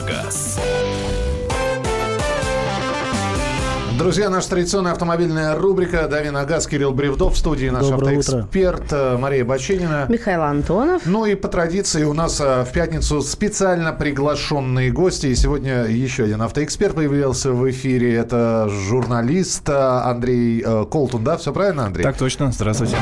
на газ». Друзья, наша традиционная автомобильная рубрика «Дави на газ». Кирилл Бревдов в студии, наш Доброе автоэксперт э, Мария Баченина. Михаил Антонов. Ну и по традиции у нас э, в пятницу специально приглашенные гости. И сегодня еще один автоэксперт появился в эфире. Это журналист э, Андрей Колтун. Да, все правильно, Андрей? Так точно. Здравствуйте.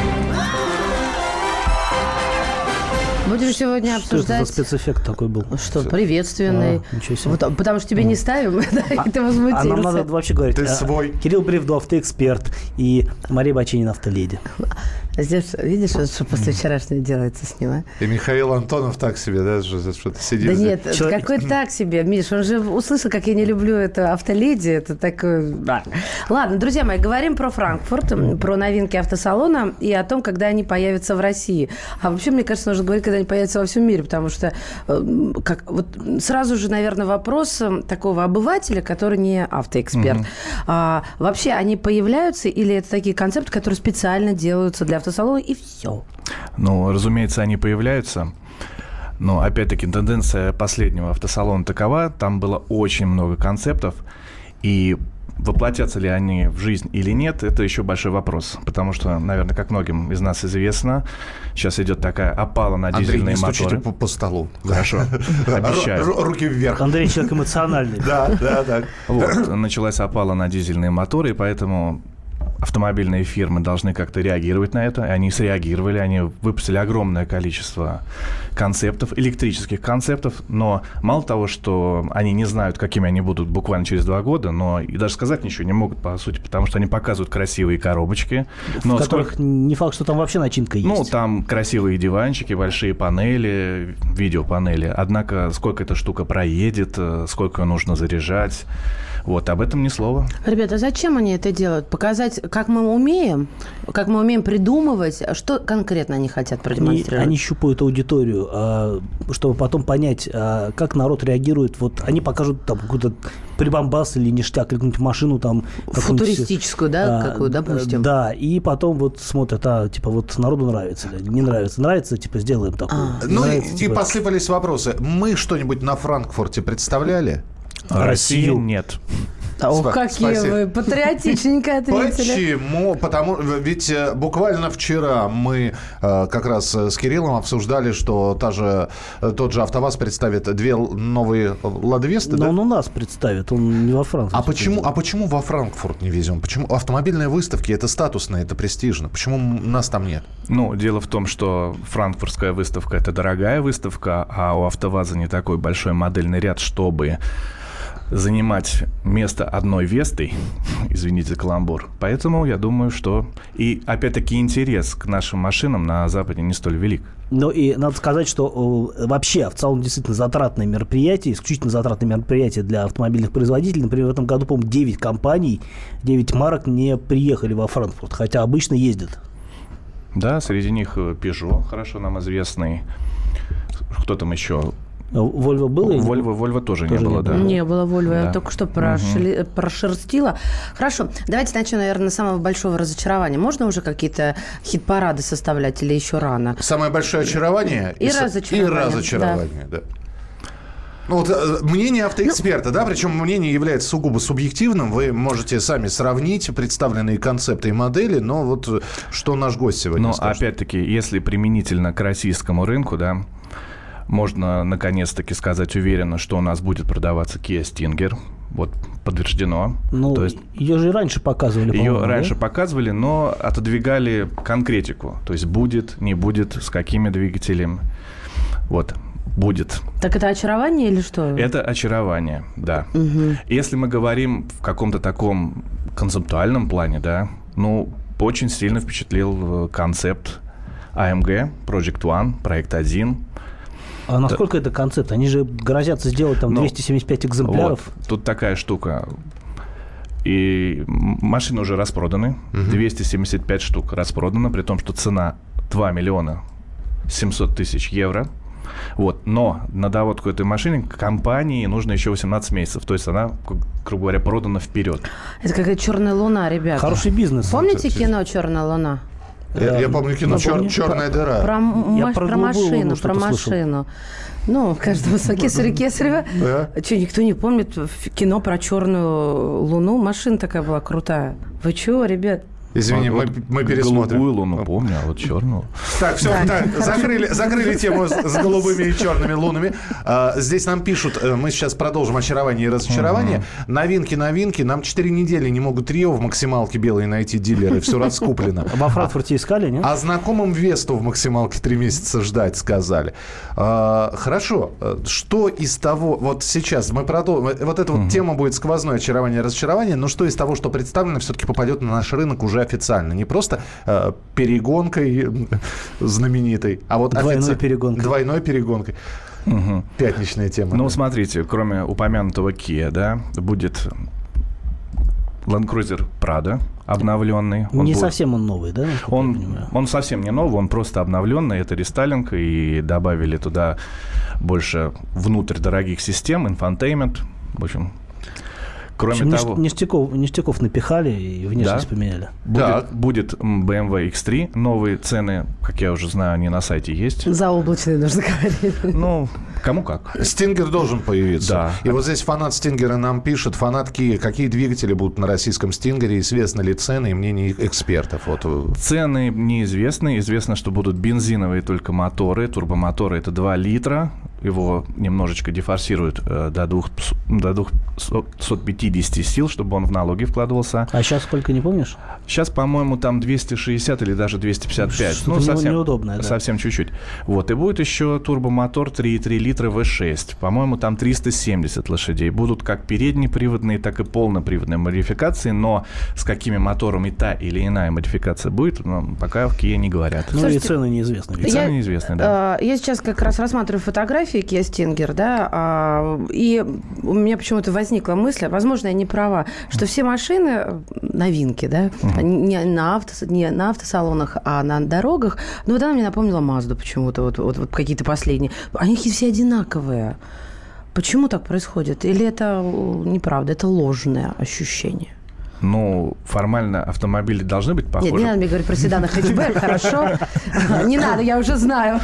Будем сегодня Что это за обсуждать... спецэффект такой был? Что, приветственный. А, ничего себе. Вот, потому что тебе не ставим, да, и ты А нам надо возмутился. вообще говорить. Ты а, свой. Кирилл Бревдов, автоэксперт. И Мария Бачинина, автоледи. Здесь, видишь, что после вчерашнего делается с ним, а? И Михаил Антонов так себе, да, что- что-то сидит. Да здесь. нет, Человек- какой так себе, Миш, он же услышал, как я не люблю это автоледи, это такое... Да. Ладно, друзья мои, говорим про Франкфурт, про новинки автосалона и о том, когда они появятся в России. А вообще, мне кажется, нужно говорить, когда они появятся во всем мире, потому что э, как, вот сразу же, наверное, вопрос э, такого обывателя, который не автоэксперт. А, вообще, они появляются или это такие концепты, которые специально делаются для автосалона и все? Ну, разумеется, они появляются. Но, опять-таки, тенденция последнего автосалона такова. Там было очень много концептов. И воплотятся ли они в жизнь или нет, это еще большой вопрос. Потому что, наверное, как многим из нас известно, сейчас идет такая опала на Андрей, дизельные не моторы. по, по столу. Хорошо, обещаю. Ру- ру- Руки вверх. Андрей человек эмоциональный. Да, да, да. Вот, началась опала на дизельные моторы, и поэтому автомобильные фирмы должны как-то реагировать на это. И Они среагировали, они выпустили огромное количество концептов, электрических концептов, но мало того, что они не знают, какими они будут буквально через два года, но и даже сказать ничего не могут, по сути, потому что они показывают красивые коробочки. Но в сколько- которых не факт, что там вообще начинка есть. ну, там красивые диванчики, большие панели, видеопанели. Однако, сколько эта штука проедет, э, сколько ее нужно заряжать, вот, об этом ни слова. Ребята, зачем они это делают? Показать, как мы умеем? Как мы умеем придумывать? Что конкретно они хотят Они, продемонстрировать? они щупают аудиторию, а, чтобы потом понять, а, как народ реагирует. Вот они покажут там какой-то прибамбас или ништяк, или какую-нибудь машину там... Футуристическую, да, а, какую, допустим? Да, и потом вот смотрят, а, типа, вот народу нравится, не нравится. Нравится, типа, сделаем такую. А. Ну и, нравится, и типа, посыпались вопросы. Мы что-нибудь на Франкфурте представляли? России Россию. нет. Ох, какие спасибо. вы патриотичненько ответили. Почему? Потому ведь э, буквально вчера мы э, как раз э, с Кириллом обсуждали, что та же, тот же АвтоВАЗ представит две новые ладвесты, Но да? он у нас представит, он не во Франции. А почему, а почему во Франкфурт не везем? Почему автомобильные выставки это статусно, это престижно? Почему нас там нет? Ну, дело в том, что франкфуртская выставка – это дорогая выставка, а у АвтоВАЗа не такой большой модельный ряд, чтобы занимать место одной Вестой, извините каламбур. Поэтому я думаю, что... И, опять-таки, интерес к нашим машинам на Западе не столь велик. Ну и надо сказать, что э, вообще в целом действительно затратное мероприятие, исключительно затратное мероприятие для автомобильных производителей. Например, в этом году, по-моему, 9 компаний, 9 марок не приехали во Франкфурт, хотя обычно ездят. Да, среди них э, Peugeot, хорошо нам известный. Кто там еще? Вольво было? Вольво, Вольво тоже, Тоже не было, не да. Не было Вольво, я Да. только что прошли- прошерстила. Хорошо, давайте начнем, наверное, с самого большого разочарования. Можно уже какие-то хит-парады составлять или еще рано? Самое большое очарование И с- разочарование, И разочарование, да. Ну вот э, мнение автоэксперта, да, причем мнение является сугубо субъективным. Вы можете сами сравнить представленные концепты и модели, но вот э, что наш гость сегодня Но скажет. опять-таки, если применительно к российскому рынку, да, можно наконец-таки сказать уверенно, что у нас будет продаваться Kia Stinger. Вот подтверждено. Ну, То есть ее же и раньше показывали, ее раньше да? показывали, но отодвигали конкретику. То есть будет, не будет, с какими двигателем. Вот, будет. Так это очарование или что? Это очарование, да. Если мы говорим в каком-то таком концептуальном плане, да, ну, очень сильно впечатлил э, концепт AMG, Project One, проект 1. А насколько это концепт? Они же грозятся сделать там Ну, 275 экземпляров. Вот. Тут такая штука. И машины уже распроданы. 275 штук распродано, при том, что цена 2 миллиона 700 тысяч евро. Вот. Но на доводку этой машины компании нужно еще 18 месяцев. То есть она, грубо говоря, продана вперед. Это какая черная луна, ребята. Хороший бизнес. Помните кино Черная луна? Я, я помню кино. «Чер- «Черная дыра». Про, Я про про машину, про машину. Ну, каждого кесарева, кесарева. Что, никто не помнит кино про черную луну? Машина такая была крутая. Вы чего, ребят? Извини, А мы, вот мы пересмотрим. Голубую луну помню, а вот черную. Так, все, закрыли, закрыли тему с, с голубыми и черными лунами. А, здесь нам пишут, э, мы сейчас продолжим очарование и разочарование. Новинки, новинки. Нам 4 недели не могут Рио в максималке белой найти дилеры. Все раскуплено. Во Франкфурте искали, нет? А знакомым Весту в максималке три месяца ждать сказали. А, хорошо. Э, Что из того... Вот сейчас мы продолжим... Вот эта вот тема будет сквозное очарование и разочарование. Но что из того, что представлено, все-таки попадет на наш рынок уже официально? Не просто э, перегонкой знаменитой, а вот Двойной офици- перегонкой. Двойной перегонкой. Мгм. Пятничная тема. Ну, да. смотрите, кроме упомянутого Kia, да, будет Land Cruiser Prado обновленный. Он не будет- совсем он новый, да? Он, он совсем не новый, он просто обновленный. Это рестайлинг, и добавили туда больше внутрь дорогих систем, infotainment. В общем, кроме общем, того... ништя- ништяков, ништяков напихали и внешность Да. поменяли. Так. Будет, BMW X3. Новые цены, как я уже знаю, они на сайте есть. Заоблачные нужно говорить. Ну, кому как. Стингер должен появиться. Да. И вот здесь фанат Стингера нам пишет, фанат Kia, какие двигатели будут на российском Стингере, известны ли цены и мнения экспертов. Вот э, Цены неизвестны. Известно, что будут бензиновые только моторы. Турбомоторы это 2 литра. Его немножечко дефорсируют э, до, двух, до 250 сил, чтобы он в налоги вкладывался. А сейчас сколько, не помнишь? Сейчас, по-моему, там 260 или даже 255. Что-то не- неудобное, да. Совсем чуть-чуть. Вот. И будет еще турбомотор 3,3 литра V6. По-моему, там 370 лошадей. Будут как переднеприводные, так и полноприводные модификации. Но с какими моторами та или иная модификация будет, ну, пока в Kia не говорят. Ну и Слушайте, цены неизвестны. И цены неизвестны, да. э, Я сейчас как раз рассматриваю фотографии Kia Stinger, да, а, и у меня почему-то возникла мысль, возможно, я не права, что все машины, э, новинки, да, не, на авто, не на автосалонах, а на дорогах, ну вот она мне напомнила Мазду почему-то, вот, вот, вот какие-то последние. Они все одинаковые. Почему так происходит? Или это э, неправда, это ложное ощущение? Ну, формально автомобили должны быть похожи. Нет, не надо мне говорить про седаны хэтчбэк, хорошо? Не надо, я уже знаю,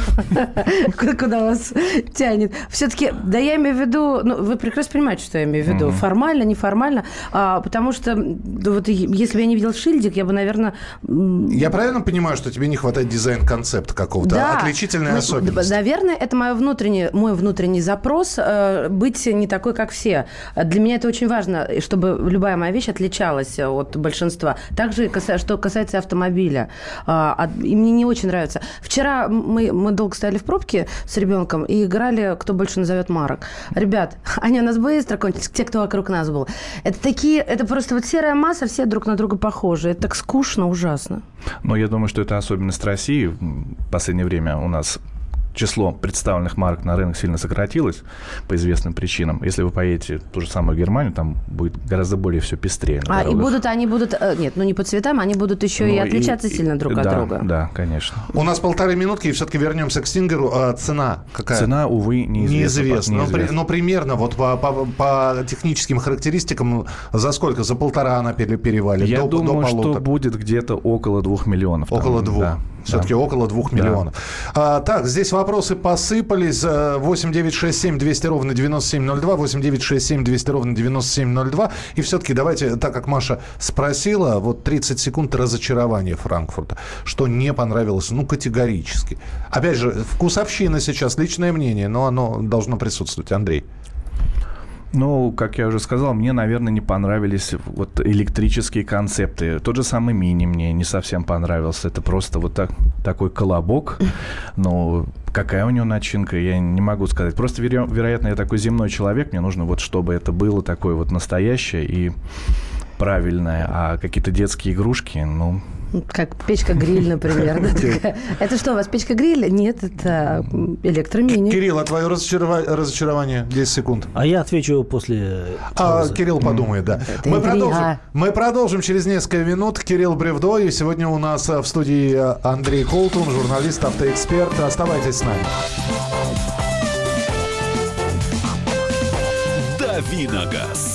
куда вас тянет. Все-таки, да я имею в виду, ну, вы прекрасно понимаете, что я имею в виду, формально, неформально, а, потому что, вот, если бы я не видел шильдик, я бы, наверное... Я правильно понимаю, что тебе не хватает дизайн-концепта какого-то? да. Отличительная Ну, особенность. Наверное, это мой внутренний, мой внутренний запрос э, быть не такой, как все. Для меня это очень важно, чтобы любая моя вещь отличалась от большинства. Также, что касается автомобиля. А, И мне не очень нравится. Вчера мы, мы долго стояли в пробке с ребенком и играли, кто больше назовет марок. Ребят, они у нас быстро кончились, те, кто вокруг нас был. Это такие, это просто вот серая масса, все друг на друга похожи. Это так скучно, ужасно. Но я думаю, что это особенность России. В последнее время у нас число представленных марок на рынок сильно сократилось по известным причинам. Если вы поедете в ту же самую Германию, там будет гораздо более все пестрее. А, и будут, они будут, э, нет, ну не по цветам, они будут еще и Ну, отличаться сильно друг от да, друга. Да, конечно. У нас полторы минутки, и все-таки вернемся к Стингеру. А цена какая? Цена, увы, неизвестна. Неизвестно. Но, при- Неизвестна. но примерно вот по, по- по техническим характеристикам за сколько? За полтора она пере- перевалит? Я до, до думаю, что полутора? будет где-то около двух миллионов. там, Около двух. да, Все-таки да. около двух Да. миллионов. А, так, здесь вопросы посыпались. Э, 8 9 6 7 200 ровно 9702. 8 9 6 7 200 ровно 9702. И все-таки давайте, так как Маша спросила, вот 30 секунд разочарования Франкфурта. Что не понравилось? Ну, категорически. Опять же, вкусовщина сейчас, личное мнение, но оно должно присутствовать. Андрей. Ну, как я уже сказал, мне, наверное, не понравились вот электрические концепты. Тот же самый мини мне не совсем понравился. Это просто вот так, такой колобок. Но какая у него начинка, я не могу сказать. Просто, веро- вероятно, я такой земной человек. Мне нужно вот, чтобы это было такое вот настоящее и правильное. А какие-то детские игрушки, ну, Как печка-гриль, например. Это что, у вас печка-гриль? Нет, это электромини. Кирилл, а твое разочарова- разочарование? 10 секунд. А я отвечу после А. Кирилл подумает, да. Мы продолжим, мы продолжим через несколько минут. Кирилл Бревдо. И сегодня у нас э, в студии э, Андрей Колтун, журналист, автоэксперт. Оставайтесь с нами. Давиногаз.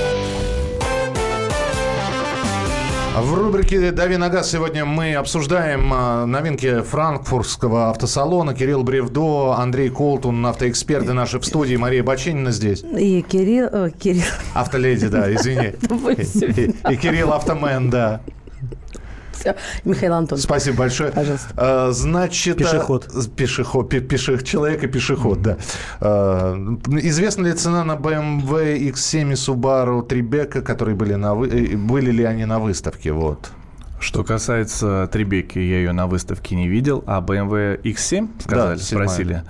В рубрике «Дави на газ» сегодня мы обсуждаем а, новинки франкфуртского автосалона. Кирилл Бревдо, Андрей Колтун, автоэксперты наши в студии. Мария Баченина здесь. И Кирилл... О, Кирилл. Автоледи, да, извини. И, и Кирилл Автомен, да. Все. Михаил Антонович. Спасибо большое. Пожалуйста. А, Значит... Пешеход. а, Пешеход. пе- пеше- Человек и пешеход, да. А, Известна ли цена на BMW X7 и Subaru Tribeca, которые были на... вы- э, Были ли они на выставке? Вот. Что касается Трибеки, я ее на выставке не видел, а BMW X7, сказали, седьмая. спросили.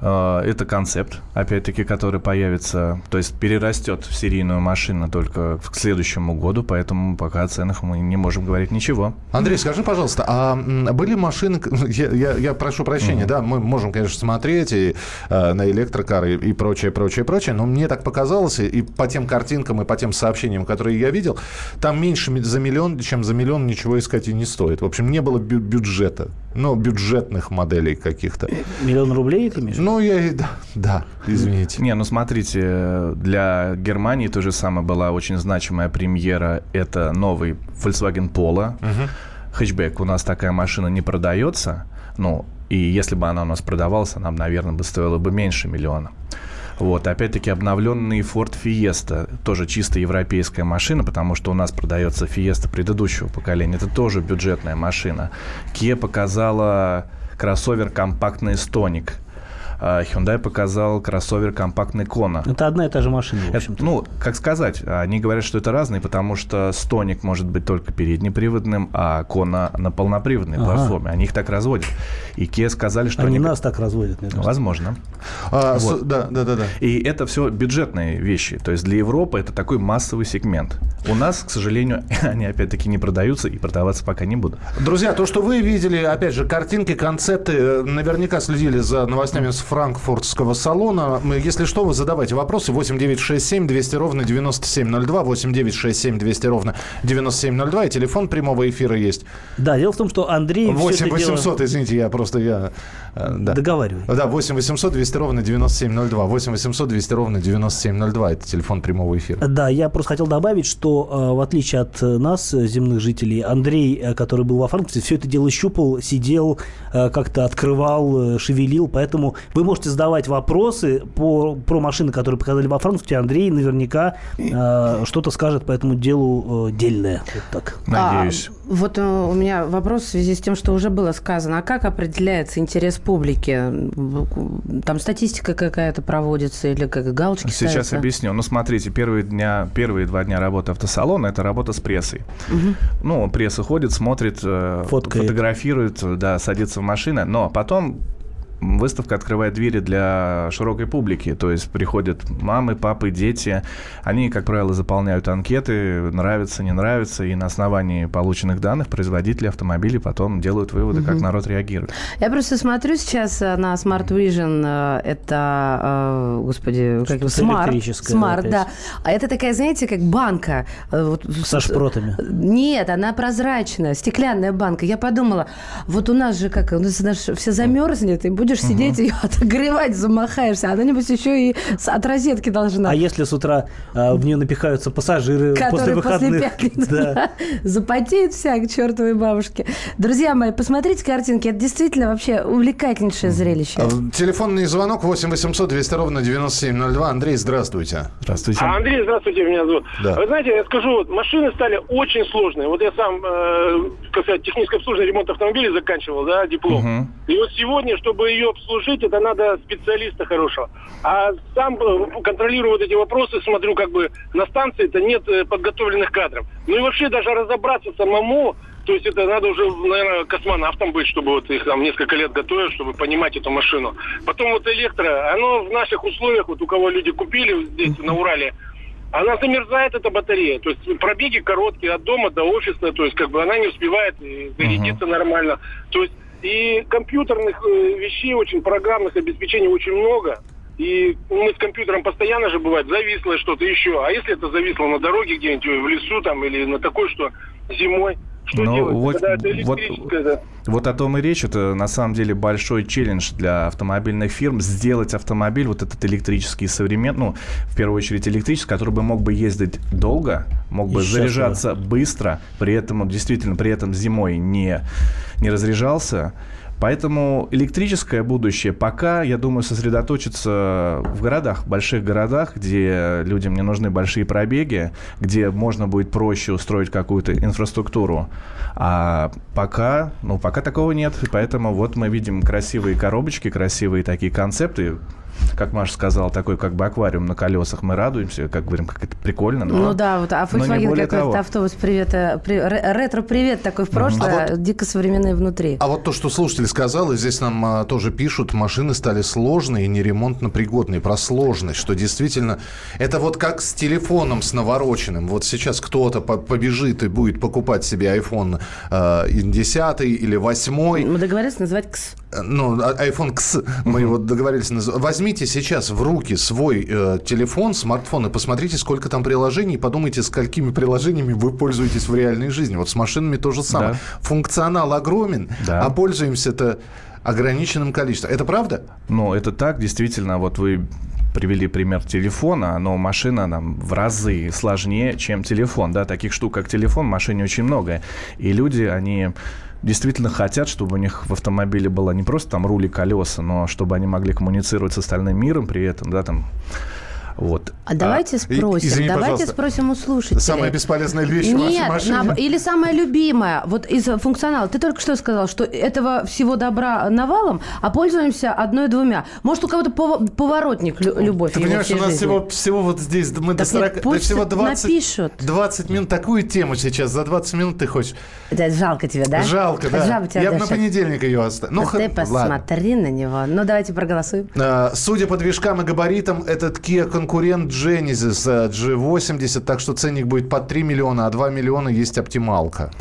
Э, Это концепт, опять-таки, который появится, то есть перерастет в серийную машину только к следующему году, поэтому пока о ценах мы не можем говорить ничего. Андрей, скажи, пожалуйста, а были машины, я, я- я прошу прощения, да, мы можем, конечно, смотреть и э, на электрокары и, и прочее, прочее, прочее, но мне так показалось, и, и по тем картинкам, и по тем сообщениям, которые я видел, там меньше за миллион, чем за миллион ничего искать и не стоит. В общем, не было бю- бюджета, ну, бюджетных моделей каких-то. Миллион рублей ты имеешь? Ну, я и... Да, да, извините. Не, ну смотрите, для Германии то же самое была очень значимая премьера. Это новый Volkswagen Polo. Хэтчбэк. У нас такая машина не продается. Ну, и если бы она у нас продавалась, она, наверное, бы стоила бы меньше миллиона. Вот, опять-таки обновленный Ford Fiesta, тоже чисто европейская машина, потому что у нас продается Fiesta предыдущего поколения, это тоже бюджетная машина. Kia показала кроссовер компактный Stonic, Hyundai показал кроссовер компактный Kona. Это одна и та же машина, в общем-то. ну, как сказать, они говорят, что это разные, потому что Стоник может быть только переднеприводным, а Кона на полноприводной Ага. платформе. Они их так разводят. И Kia сказали, что Они они... нас так разводят, мне кажется. Возможно. А, с- Вот. да, да, да, да. И это все бюджетные вещи. То есть для Европы это такой массовый сегмент. У нас, к сожалению, они опять-таки не продаются и продаваться пока не будут. Друзья, то, что вы видели, опять же, картинки, концепты, э, наверняка следили за новостями с франкфуртского салона. Мы, Если что, вы задавайте вопросы. 8 9 6 7 200 ровно 9702, 8 9 6 7 200 ровно 9702, и телефон прямого эфира есть. Да, дело в том, что Андрей... всё 8 это дело- 800, извините, я просто, я... э, Да. Договаривай. Да, 8 800 200 ровно 9702, 8 800 200 ровно 9702, это телефон прямого эфира. Да, я просто хотел добавить, что э, в отличие от э, нас, земных жителей, Андрей, который был во Франкфурте, все это дело щупал, сидел, как-то открывал, шевелил, поэтому вы можете задавать вопросы по, про машины, которые показали во Франкфурте. Андрей наверняка э, что-то скажет по этому делу э, дельное. Вот так. Надеюсь. А, вот э, у меня вопрос в связи с тем, что уже было сказано. А как определяется интерес публики? Там статистика какая-то проводится или как галочки Сейчас ставятся? объясню. Ну, смотрите, первые, дня, первые два дня работы автосалона – это работа с прессой. Ну, пресса ходит, смотрит, э, Фоткает. фотографирует, да, садится в машины. Но потом выставка открывает двери для широкой публики. То есть приходят мамы, папы, дети. Они, как правило, заполняют анкеты, нравится, не нравится. И на основании полученных данных производители автомобилей потом делают выводы, как народ реагирует. Я просто смотрю сейчас э, на Smart Vision. э, Это, э, господи, как его, Smart. электрическое Smart, опять. да. А это такая, знаете, как банка. вот Со шпротами. Нет, она прозрачная, стеклянная банка. Я подумала, вот у нас же как, у нас все замерзнет, и будешь сидеть ее отогревать, замахаешься. Она, небось, еще и от розетки должна. А если с утра э, в нее напихаются пассажиры после Которые после, выходных? пятницы Да. да, запотеют вся к чертовой бабушке. Друзья мои, посмотрите картинки. Это действительно вообще увлекательнейшее зрелище. А, Телефонный звонок 8 800 200 ровно 9702. Андрей, здравствуйте. Здравствуйте. А, Андрей, здравствуйте, меня зовут. Да. Вы знаете, я скажу, вот машины стали очень сложные. Вот я сам, э, как сказать, техническое обслуживание ремонт автомобилей заканчивал, да, диплом. Мгм. И вот сегодня, чтобы ее обслужить, это надо специалиста хорошего. А сам э, контролирую вот эти вопросы, смотрю, как бы на станции это нет э, подготовленных кадров. Ну и вообще даже разобраться самому, то есть это надо уже, наверное, космонавтом быть, чтобы вот их там несколько лет готовить, чтобы понимать эту машину. Потом вот электро, оно в наших условиях, вот у кого люди купили здесь на Урале, она замерзает, эта батарея. То есть пробеги короткие от дома до офиса, то есть как бы она не успевает э, зарядиться uh-huh. нормально. То есть и компьютерных э, вещей очень, программных обеспечений очень много. И мы с компьютером постоянно же бывает зависло что-то еще. А если это зависло на дороге где-нибудь в лесу там или на такой, что зимой, что Но делать? Вот, Когда это вот, да. вот о том и речь. Это на самом деле большой челлендж для автомобильных фирм сделать автомобиль вот этот электрический современный, ну, в первую очередь электрический, который бы мог бы ездить долго, мог бы И заряжаться счастливо. быстро, при этом действительно при этом зимой не, не разряжался. Поэтому электрическое будущее пока, я думаю, сосредоточится в городах, больших городах, где людям не нужны большие пробеги, где можно будет проще устроить какую-то инфраструктуру. А пока, ну, пока такого нет. И поэтому вот мы видим красивые коробочки, красивые такие концепты. Как Маша сказала, такой как бы аквариум на колесах. Мы радуемся, как говорим, как это прикольно. Но, Ну да, вот, а Volkswagen более как того. этот автобус привет, э, при- ре- ретро-привет такой в прошлое, А дико современный внутри. А вот то, что слушатель сказал, и здесь нам а, тоже пишут, машины стали сложные и неремонтно пригодные. Про сложность, что действительно... Это вот как с телефоном, с навороченным. Вот сейчас кто-то по- побежит и будет покупать себе iPhone э, 10 или 8. Мы договорились называть КС. Ну, а- iPhone X, мы его договорились. Возьмите сейчас в руки свой э, телефон, смартфон и посмотрите, сколько там приложений, и подумайте, сколькими приложениями вы пользуетесь в реальной жизни. Вот с машинами то же самое. Да. Функционал огромен, Да. а пользуемся-то ограниченным количеством. Это правда? Ну, это так, действительно, вот вы привели пример телефона, но машина нам в разы сложнее, чем телефон, да, таких штук, как телефон, в машине очень много, и люди, они действительно хотят, чтобы у них в автомобиле было не просто там руль и колеса, но чтобы они могли коммуницировать с остальным миром при этом, да, там, вот. А давайте и- спросим, извини, давайте пожалуйста. спросим у слушателей. Самая бесполезная вещь в вашей Нет, машине. на- или самая любимая, вот из функционала. Ты только что сказал, что этого всего добра навалом, а пользуемся одной-двумя. Может, у кого-то пов- поворотник лю- любовь Ты понимаешь, у нас жизни. всего, всего вот здесь, мы до Так нет, 40, да пусть всего 20, напишут. 20 минут, такую тему сейчас, за 20 минут ты хочешь. Да, жалко тебе, да? Жалко, да. Жалко тебя, Я бы на понедельник ее оставил. Ну, А х- ты ладно. посмотри на него. Ну, давайте проголосуем. А, Судя по движкам и габаритам, этот Kia конкурент Genesis э, G80, так что ценник будет под 3 миллиона, а 2 миллиона есть оптималка.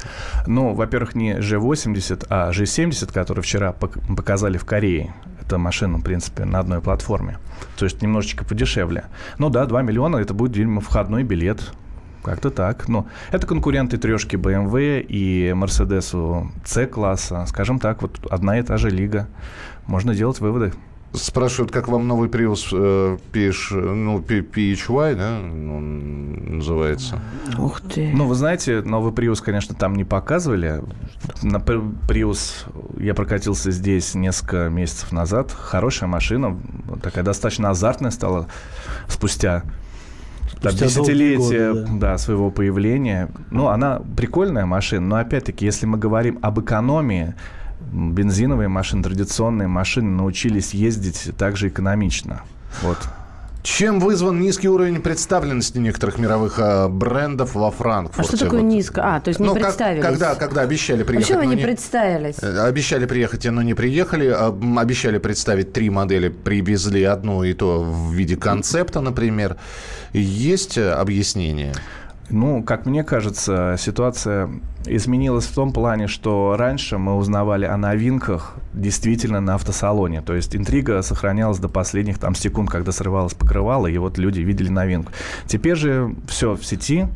Ну, во-первых, не G80, а G70, который вчера пок- показали в Корее. Это машина, в принципе, на одной платформе. То есть немножечко подешевле. Ну да, 2 миллиона, это будет, видимо, входной билет. Как-то так. Ну, это конкуренты трешки BMW и Mercedes C-класса. Скажем так, вот одна и та же лига. Можно делать выводы. Спрашивают, как вам новый Prius э, PH, ну, PHY, да, он называется? Ух ты. Ну, вы знаете, новый Prius, конечно, там не показывали. На Prius я прокатился здесь несколько месяцев назад. Хорошая машина, такая достаточно азартная стала спустя десятилетия годы, да. своего появления. Ну, она прикольная машина, но опять-таки, если мы говорим об экономии, бензиновые машины, традиционные машины научились ездить также экономично. Вот. Чем вызван низкий уровень представленности некоторых мировых э, брендов во Франкфурте? А что такое Вот. низко? А, то есть не Ну, как- представились. когда, когда обещали приехать, Почему вы но не представились? Э, Обещали приехать, но не приехали. А, Обещали представить три модели, привезли одну и то в виде концепта, например. Есть э, объяснение? Ну, как мне кажется, ситуация изменилась в том плане, что раньше мы узнавали о новинках действительно на автосалоне. То есть интрига сохранялась до последних там секунд, когда срывалось покрывало, и вот люди видели новинку. Теперь же все в сети,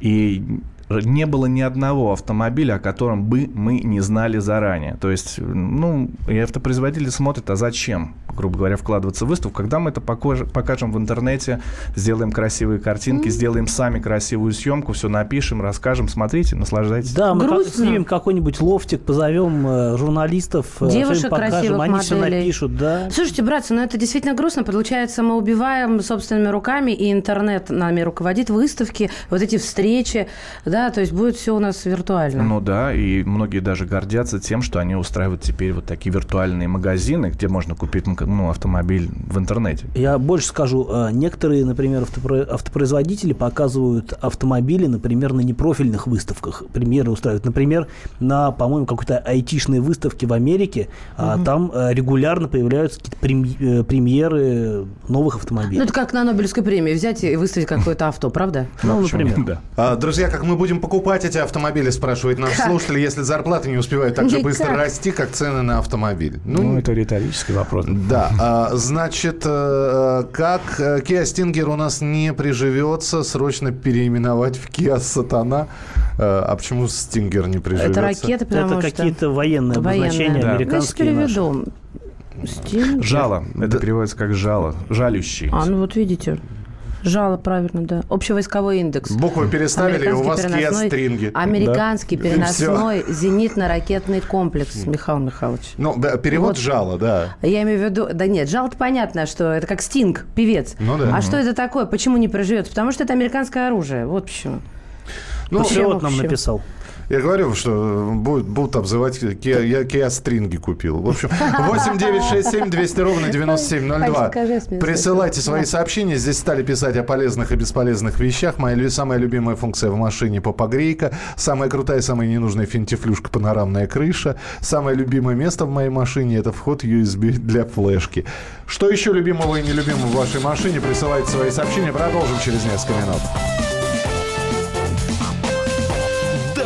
и не было ни одного автомобиля, о котором бы мы не знали заранее. То есть, ну, и автопроизводители смотрят, а зачем, грубо говоря, вкладываться в выставку, когда мы это покажем, в интернете, сделаем красивые картинки, сделаем сами красивую съемку, все напишем, расскажем, смотрите, наслаждайтесь. Да, мы Грустно. снимем какой-нибудь лофтик, позовем э, журналистов, э, Девушек покажем, красивых они все моделей. напишут, да. Слушайте, братцы, ну это действительно грустно. Получается, мы убиваем собственными руками, и интернет нами руководит, выставки, вот эти встречи, да? То есть будет все у нас виртуально. Ну да, и многие даже гордятся тем, что они устраивают теперь вот такие виртуальные магазины, где можно купить ну, автомобиль в интернете. Я больше скажу, э, некоторые, например, автопро- автопроизводители показывают автомобили, например, на непрофильных выставках. Премьеры устраивают. Например, на, по-моему, какой-то айтишной выставке в Америке, а там э, регулярно появляются какие-то э, премьеры новых автомобилей. Ну, это как на Нобелевской премии взять и выставить какое-то авто, правда? Ну, например. Да. А, друзья, как мы будем покупать эти автомобили, спрашивает наш слушатель, если зарплаты не успевают так же быстро расти, как цены на автомобиль. Ну, это риторический вопрос. Да, а, значит, э, как э, Kia Stinger у нас не приживется, срочно переименовать в Kia Сатана. Э, А почему Stinger не приживется? Это ракеты, потому это что... какие-то военные Военные. обозначения Да. Значит, американские наши. переведу. Стингер. Жало. Это переводится как жало. Жалющий. А, ну вот видите. Жало, правильно, да. Общевойсковой индекс. Буквы переставили, и у вас String. Американский Да. переносной зенитно-ракетный комплекс, Михаил Михайлович. Ну, да, перевод Вот. жало, да. Я имею в виду... Да нет, жало понятно, что это как Стинг, певец. Ну да. А что это такое? Почему не проживет? Потому что это американское оружие. Вот почему. Ну, Вообще, Патриот нам написал. Я говорю, что будут, будут обзывать Kia, я Kia стринги купил. В общем, 8 9 6 7 200 ровно 9702. Скажи, смеюсь, Присылайте свои сообщения. Здесь стали писать о полезных и бесполезных вещах. Моя самая любимая функция в машине попогрейка. Самая крутая, самая ненужная финтифлюшка панорамная крыша. Самое любимое место в моей машине это вход USB для флешки. Что еще любимого и нелюбимого в вашей машине? Присылайте свои сообщения. Продолжим через несколько минут.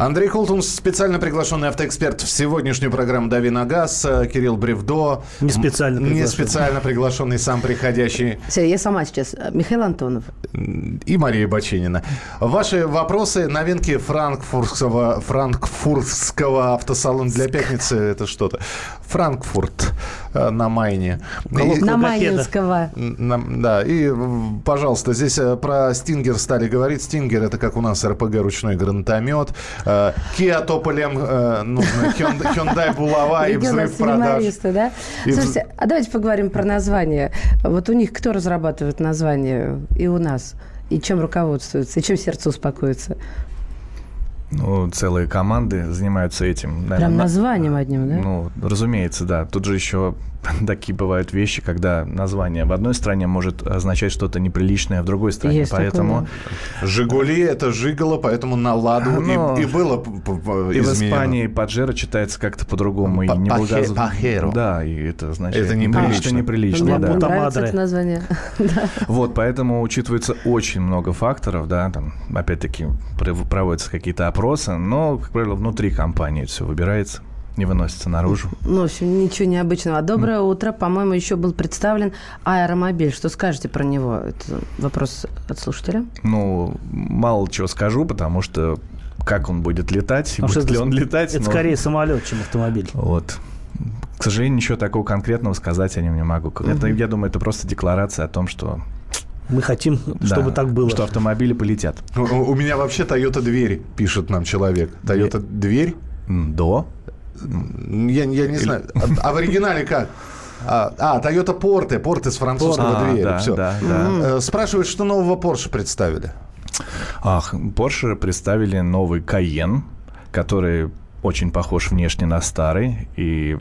Андрей Холтун, специально приглашенный автоэксперт в сегодняшнюю программу «Дави на газ». Э, Кирилл Бревдо. Не специально М, Не приглашенный. специально приглашенный, сам приходящий. Всё, Я сама сейчас. Михаил Антонов. И Мария Баченина. Ваши вопросы, новинки франкфуртского, франкфуртского автосалона для пятницы, это что-то. Франкфурт э, на Майне. И- На. Майнинского. Да, и, пожалуйста, здесь э, про Стингер стали говорить. Стингер это как у нас РПГ ручной гранатомет. Э, Kia Тополем э, нужно, Hyund- Hyundai Булава и взрыв продаж. да? Слушайте, а давайте поговорим про название. Вот у них кто разрабатывает название и у нас? И чем руководствуется? И чем сердце успокоится? Ну, целые команды занимаются этим. Прям названием одним, да? Ну, разумеется, да. Тут же еще такие бывают вещи, когда название в одной стране может означать что-то неприличное в другой стране. Есть такое, Поэтому Жигули это жиголо, поэтому на ладу и- Ну, и, было и в изменено. Испании Паджеро читается как-то по-другому. Па- и не пахе- благоз- пахеро. Да, и это значит Это неприлично. Что неприлично, Мне да. Нравится Мадре. это название. Вот, поэтому учитывается очень много факторов, да, там, опять-таки, пров- проводятся какие-то опросы, но, как правило, внутри компании все выбирается, не выносится наружу. Ну, в общем, ничего необычного. Доброе утро. По-моему, еще был представлен аэромобиль. Что скажете про него? Это вопрос от слушателя. Ну, мало чего скажу, потому что как он будет летать, Потому что будет ли это- он летать. Это ну, скорее самолет, чем автомобиль. Вот. К сожалению, ничего такого конкретного сказать о нем не могу. Это, я думаю, это просто декларация о том, что, Мы хотим, да, чтобы так было. что автомобили полетят. У, у меня вообще Toyota дверь, пишет нам человек. Toyota дверь? До. Я, я не знаю. А, а в оригинале как? А, а, Toyota Порте, Порте с французского А, двери. да, Все. да, да. Спрашивают, что нового Porsche представили. Ах, Porsche представили новый Cayenne, который очень похож внешне на старый и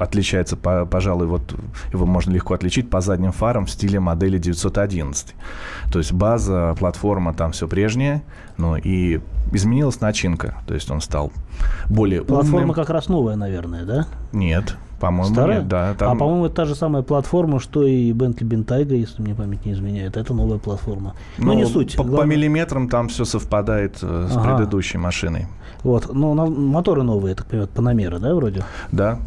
отличается, по- пожалуй, вот его можно легко отличить по задним фарам в стиле модели 911. То есть база, платформа там все прежнее, но и изменилась начинка. То есть он стал более Платформа умным. как раз новая, наверное, да? Нет. По-моему, Старая? нет, да. А, Там... по-моему, это та же самая платформа, что и Bentley Bentayga, если мне память не изменяет. Это новая платформа. Но не суть. По, по Главное- миллиметрам там все совпадает э, с Ага. предыдущей машиной. Вот. Но моторы новые, так понимаю, Панамера, да, вроде? Да.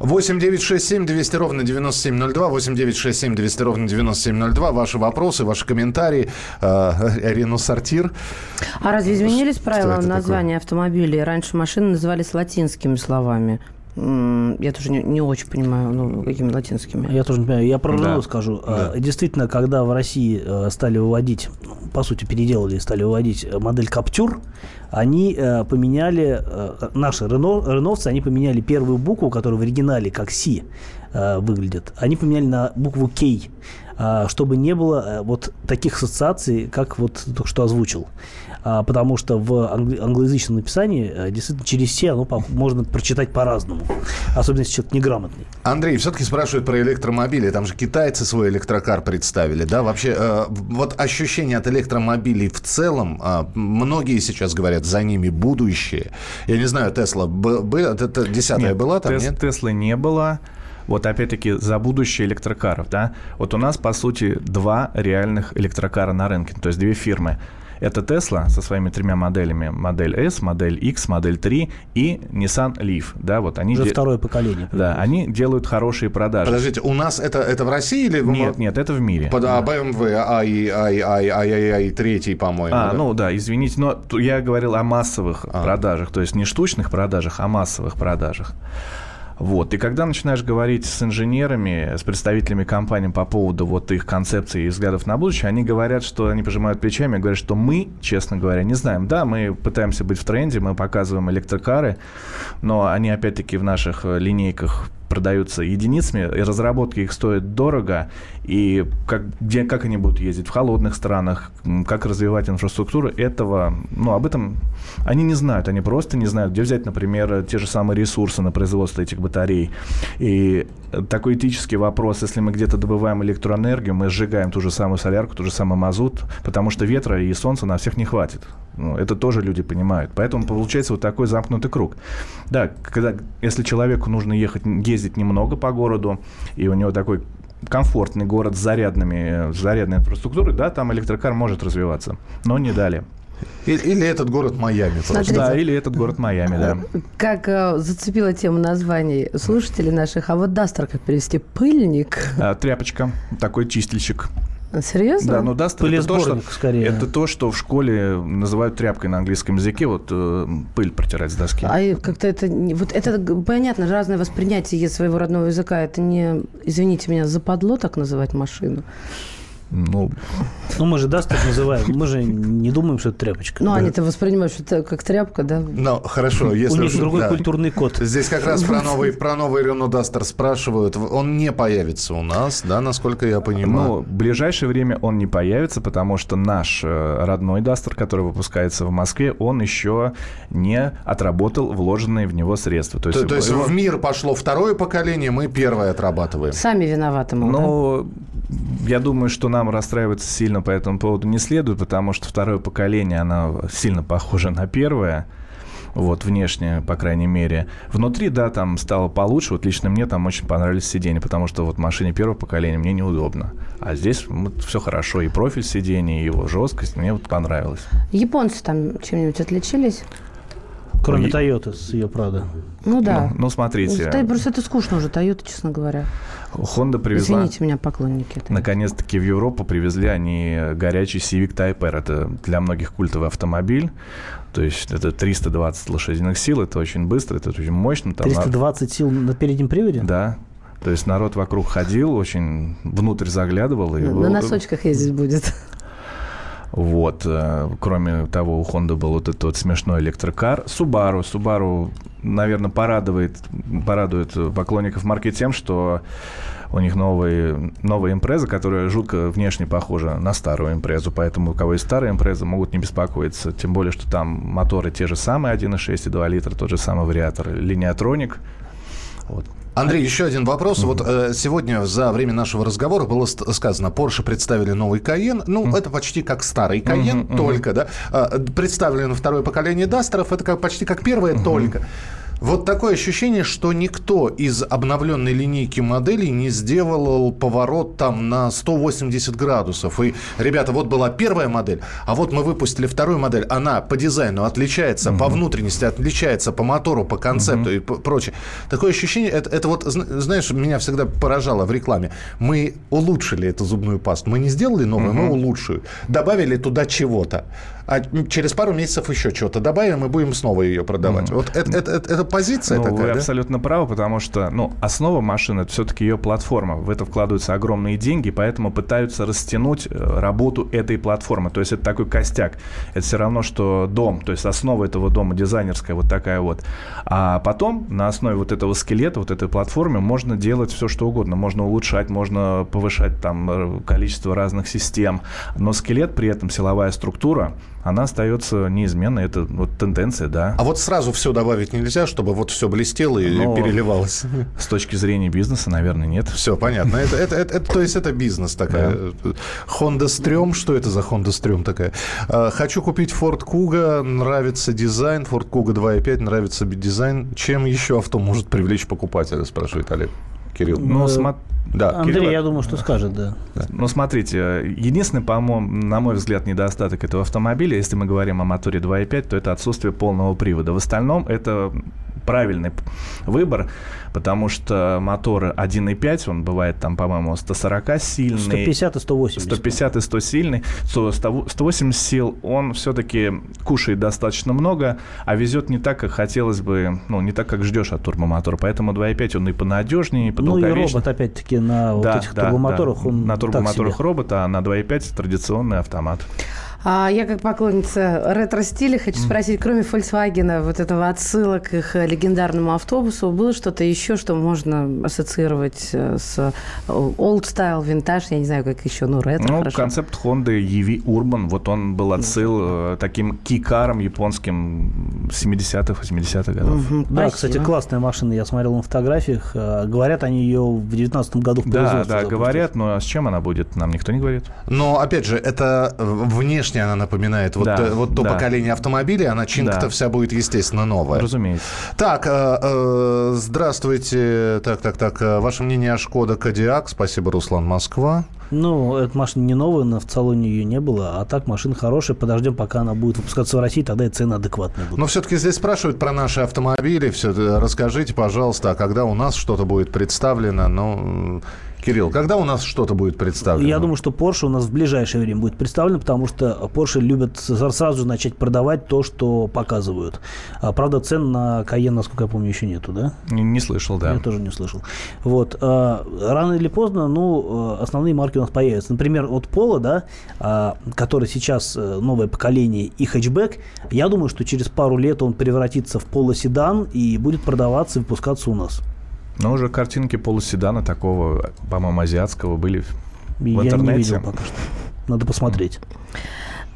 8 9 6 7 200 ровно 9702. 8 9 6 7 200 ровно 9702. Ваши вопросы, ваши комментарии. Э, Рено Сортир. А разве изменились правила названия автомобилей? Раньше машины назывались латинскими словами. Я тоже не, не очень понимаю, ну, какими латинскими. Я тоже не понимаю. Я про Да. Скажу. А, Действительно, когда в России э, стали выводить, по сути, переделали и стали выводить э, модель Каптюр, они э, поменяли, наши Рено, реновцы, они поменяли первую букву, которая в оригинале как Си выглядит, они поменяли на букву Кей, чтобы не было э, вот таких ассоциаций, как вот только что озвучил. А, Потому что в англоязычном написании э, действительно через Си оно можно прочитать по-разному, особенно если человек неграмотный. Андрей, все-таки спрашивают про электромобили. Там же китайцы свой электрокар представили, да? Вообще, э, вот ощущение от электромобилей в целом, а, многие сейчас говорят, за ними будущее. Я не знаю, Тесла, это десятая была там, Тес- нет? Теслы не было. Вот опять-таки за будущее электрокаров, да. Вот у нас, по сути, два реальных электрокара на рынке, то есть две фирмы. Это Tesla со своими тремя моделями. Модель S, модель X, модель 3 и Nissan Leaf. Да, вот они Уже де- второе поколение. Да, они делают хорошие продажи. Подождите, у нас это, это в России или... в- Нет, нет, это в мире. Под, а BMW, ай, ай, ай, ай, ай, ай, третий, по-моему. А, да? ну да, извините, но я говорил о массовых А. продажах, то есть не штучных продажах, а массовых продажах. Вот. И когда начинаешь говорить с инженерами, с представителями компаний по поводу вот их концепций и взглядов на будущее, они говорят, что они пожимают плечами говорят, что мы, честно говоря, не знаем. Да, мы пытаемся быть в тренде, мы показываем электрокары, но они опять-таки в наших линейках продаются единицами, и разработки их стоят дорого, и как, где, как они будут ездить в холодных странах, как развивать инфраструктуру, этого, ну, об этом они не знают, они просто не знают, где взять, например, те же самые ресурсы на производство этих батарей. И такой этический вопрос, если мы где-то добываем электроэнергию, мы сжигаем ту же самую солярку, ту же самый мазут, потому что ветра и солнца на всех не хватит. Ну, это тоже люди понимают. Поэтому получается вот такой замкнутый круг. Да, когда, если человеку нужно ехать, ездить немного по городу, и у него такой комфортный город с зарядными, с зарядной инфраструктурой, да, там электрокар может развиваться, но не далее. И- Или этот город Майами. просто. Смотрите. Да, или этот город Майами, да. Как э, зацепила тему названий слушателей наших, а вот Дастер как перевести? Пыльник? А, тряпочка, такой чистильщик. Серьезно? Да, но Дастер это то, что, скорее. это то, что в школе называют тряпкой на английском языке, вот э, пыль протирать с доски. А и как-то это... не- Вот это, понятно, разное воспринятие своего родного языка. Это не, извините меня, западло так называть машину? Ну, Ну, мы же даст так называем. Мы же не думаем, что это тряпочка. Ну, они-то воспринимают, что это как тряпка, да? Ну, хорошо, У если... них уж- другой да. культурный код. Здесь как раз про новый, про новый Renault Duster спрашивают. Он не появится у нас, да, насколько я Ну, понимаю. в ближайшее время он не появится, потому что наш э, родной Дастер, который выпускается в Москве, он еще не отработал вложенные в него средства. То есть, то, то есть его- в мир пошло второе поколение, мы первое отрабатываем. Сами виноваты, мол, да? Но я думаю, что нам расстраиваться сильно по этому поводу не следует, потому что второе поколение, оно сильно похоже на первое. Вот, внешне, по крайней мере. Внутри, да, там стало получше. Вот лично мне там очень понравились сиденья, потому что вот в машине первого поколения мне неудобно. А здесь все хорошо. И профиль сидений, и его жесткость мне вот понравилось. Японцы там чем-нибудь отличились? Кроме И- Тойоты с ее Прада. Ну да. Ну, ну, смотрите, Да, просто это скучно уже, Тойота, честно говоря. Honda привезла... Извините меня, поклонники. Наконец-таки в Европу привезли они горячий Civic Type R. Это для многих культовый автомобиль. То есть это 320 лошадиных сил, это очень быстро, это очень мощно. Там на- 320 сил на переднем приводе? Да. То есть народ вокруг ходил, очень внутрь заглядывал. И На носочках ездить будет. Вот. э, Кроме того, у Honda был вот этот вот смешной электрокар. Subaru. Subaru, наверное, порадует, порадует поклонников марки тем, что у них новые, новая импреза, которая жутко внешне похожа на старую импрезу. Поэтому у кого есть старая импреза, могут не беспокоиться. Тем более, что там моторы те же самые, 1.6 и 2 литра, тот же самый вариатор. Линиатроник. Вот. Андрей, еще один вопрос. Вот э, сегодня за время нашего разговора было сказано, Porsche представили новый Cayenne. Ну, это почти как старый Cayenne, только, да. А, представлено второе поколение Дастеров, это как, почти как первое, только. Вот такое ощущение, что никто из обновленной линейки моделей не сделал поворот там на 180 градусов. И, ребята, вот была первая модель, а вот мы выпустили вторую модель. Она по дизайну отличается, угу. по внутренности отличается, по мотору, по концепту угу. и прочее. Такое ощущение, это, это вот, знаешь, меня всегда поражало в рекламе. Мы улучшили эту зубную пасту. Мы не сделали новую, угу. мы улучшили. Добавили туда чего-то а через пару месяцев еще что-то добавим и будем снова ее продавать. Mm. Вот это, это, это, это позиция ну, такая, Вы да? абсолютно правы, потому что ну, основа машины – это все-таки ее платформа. В это вкладываются огромные деньги, поэтому пытаются растянуть э, работу этой платформы. То есть это такой костяк. Это все равно, что дом, то есть основа этого дома дизайнерская вот такая вот. А потом на основе вот этого скелета, вот этой платформы можно делать все, что угодно. Можно улучшать, можно повышать там э, количество разных систем. Но скелет при этом, силовая структура, она остается неизменной. Это вот тенденция, да. А вот сразу все добавить нельзя, чтобы вот все блестело и Но переливалось? С точки зрения бизнеса, наверное, нет. Все, понятно. Это, это, это, это, то есть это бизнес такая. Honda Стрём, что это за Honda Стрём такая? А, хочу купить Ford Kuga, нравится дизайн. Ford Kuga 2.5, нравится дизайн. Чем еще авто может привлечь покупателя, спрашивает Олег. Кирилл. Ну, ну смо... Да, Андрей, Кирилл... я думаю, что скажет, да. Ну, смотрите, единственный, по-моему, на мой взгляд, недостаток этого автомобиля, если мы говорим о моторе 2.5, то это отсутствие полного привода. В остальном это правильный выбор, потому что моторы 1.5, он бывает там, по-моему, 140 сильный. 150 и 180. 150 и 100 сильный. 180 сил, он все-таки кушает достаточно много, а везет не так, как хотелось бы, ну, не так, как ждешь от турбомотора. Поэтому 2.5 он и понадежнее, и подолговечнее. Ну и робот, опять-таки, на вот да, этих да, турбомоторах да. он На турбомоторах робота, а на 2.5 традиционный автомат. А я как поклонница ретро-стиля хочу спросить, кроме Volkswagen, вот этого отсылок к их легендарному автобусу, было что-то еще, что можно ассоциировать э, с э, old style, винтаж, я не знаю, как еще, ну, ретро, Ну, хорошо. концепт Honda EV Urban, вот он был отсыл э, таким кикаром японским 70-х, 80-х годов. Угу, да, кстати, классная машина, я смотрел на фотографиях. Говорят, они ее в 19 году в Да, да, говорят, но с чем она будет, нам никто не говорит. Но, опять же, это внешне внешне она напоминает вот, да, э, вот то да. поколение автомобилей, а начинка-то да. вся будет, естественно, новая. Разумеется. Так, э, э, здравствуйте. Так, так, так. Э, ваше мнение о Шкода Кодиак? Спасибо, Руслан Москва. Ну, эта машина не новая, но в салоне ее не было. А так машина хорошая. Подождем, пока она будет выпускаться в России, тогда и цены адекватные будут. Но все-таки здесь спрашивают про наши автомобили. Все, расскажите, пожалуйста, а когда у нас что-то будет представлено? Ну, Кирилл, когда у нас что-то будет представлено? Я думаю, что Porsche у нас в ближайшее время будет представлено, потому что Porsche любят сразу же начать продавать то, что показывают. А, правда, цен на Cayenne, насколько я помню, еще нету, да? Не, не слышал, да. Я тоже не слышал. Вот. А, рано или поздно, ну, основные марки у нас появятся. Например, от Пола, да, а, который сейчас э, новое поколение и хэтчбэк, я думаю, что через пару лет он превратится в полоседан и будет продаваться и выпускаться у нас. Но уже картинки полуседана такого, по-моему, азиатского были в Я интернете. не видел пока что. Надо посмотреть.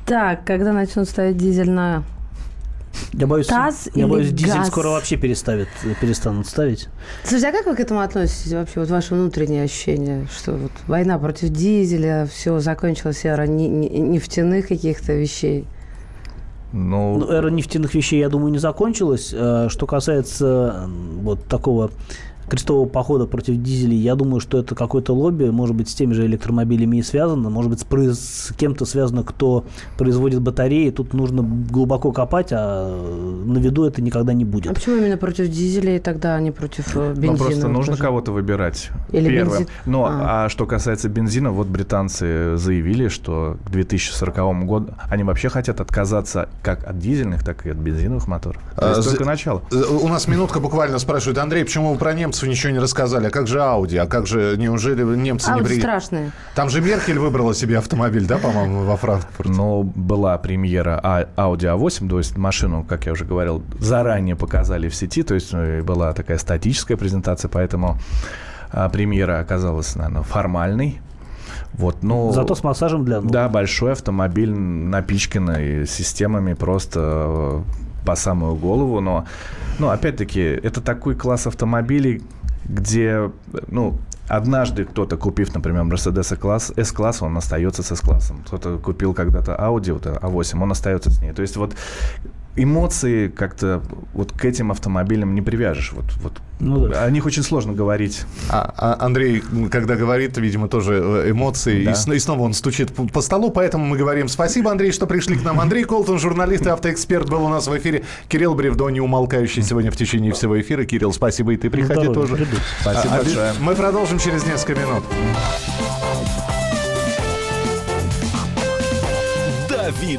Так, когда начнут ставить дизель на я боюсь, ТАЗ я или боюсь, дизель газ? скоро вообще переставят, перестанут ставить. Слушайте, а как вы к этому относитесь вообще? Вот ваше внутреннее ощущение, что вот война против дизеля, все, закончилась эра не- не- нефтяных каких-то вещей? Ну, Ну, эра нефтяных вещей, я думаю, не закончилась. Э, Что касается вот такого крестового похода против дизелей, я думаю, что это какое-то лобби, может быть, с теми же электромобилями и связано, может быть, с, с кем-то связано, кто производит батареи. Тут нужно глубоко копать, а на виду это никогда не А будет. почему именно против дизелей тогда, а не против э, бензина? Ну, просто нужно тоже? кого-то выбирать. Или Первым. бензин. Но, А. а. что касается бензина, вот британцы заявили, что к 2040 году они вообще хотят отказаться как от дизельных, так и от бензиновых моторов. То А, есть за- только начало. У нас минутка буквально спрашивает. Андрей, почему вы про немцев ничего не рассказали? А как же Ауди? А как же, неужели немцы А, не приедут? страшные. Там же Меркель выбрала себе автомобиль, да, по-моему, во Франкфурте? Но была премьера А- Audi A8, то есть машину, как я уже говорил, заранее показали в сети, то есть э, была такая статическая презентация, поэтому а, премьера оказалась, наверное, формальной. Вот, но... Зато с массажем для ног. Да, большой автомобиль, напичканный системами просто по самую голову, но, ну, опять-таки, это такой класс автомобилей, где, ну, однажды кто-то, купив, например, Mercedes S-класс, S-класс, он остается с S-классом. Кто-то купил когда-то Audi, вот A8, он остается с ней. То есть вот эмоции как-то вот к этим автомобилям не привяжешь. Вот, вот. Ну да. О них очень сложно говорить. А, а Андрей, когда говорит, видимо, тоже э, эмоции, Да. и, с- и снова он стучит по, по столу, поэтому мы говорим спасибо, Андрей, что пришли к нам. Андрей Колтон, журналист и автоэксперт, был у нас в эфире. Кирилл Бревдо, не умолкающий сегодня в течение всего эфира. Кирилл, спасибо, и ты приходи здоровья, тоже. приду. Спасибо А, большое. Мы продолжим через несколько минут. «Дави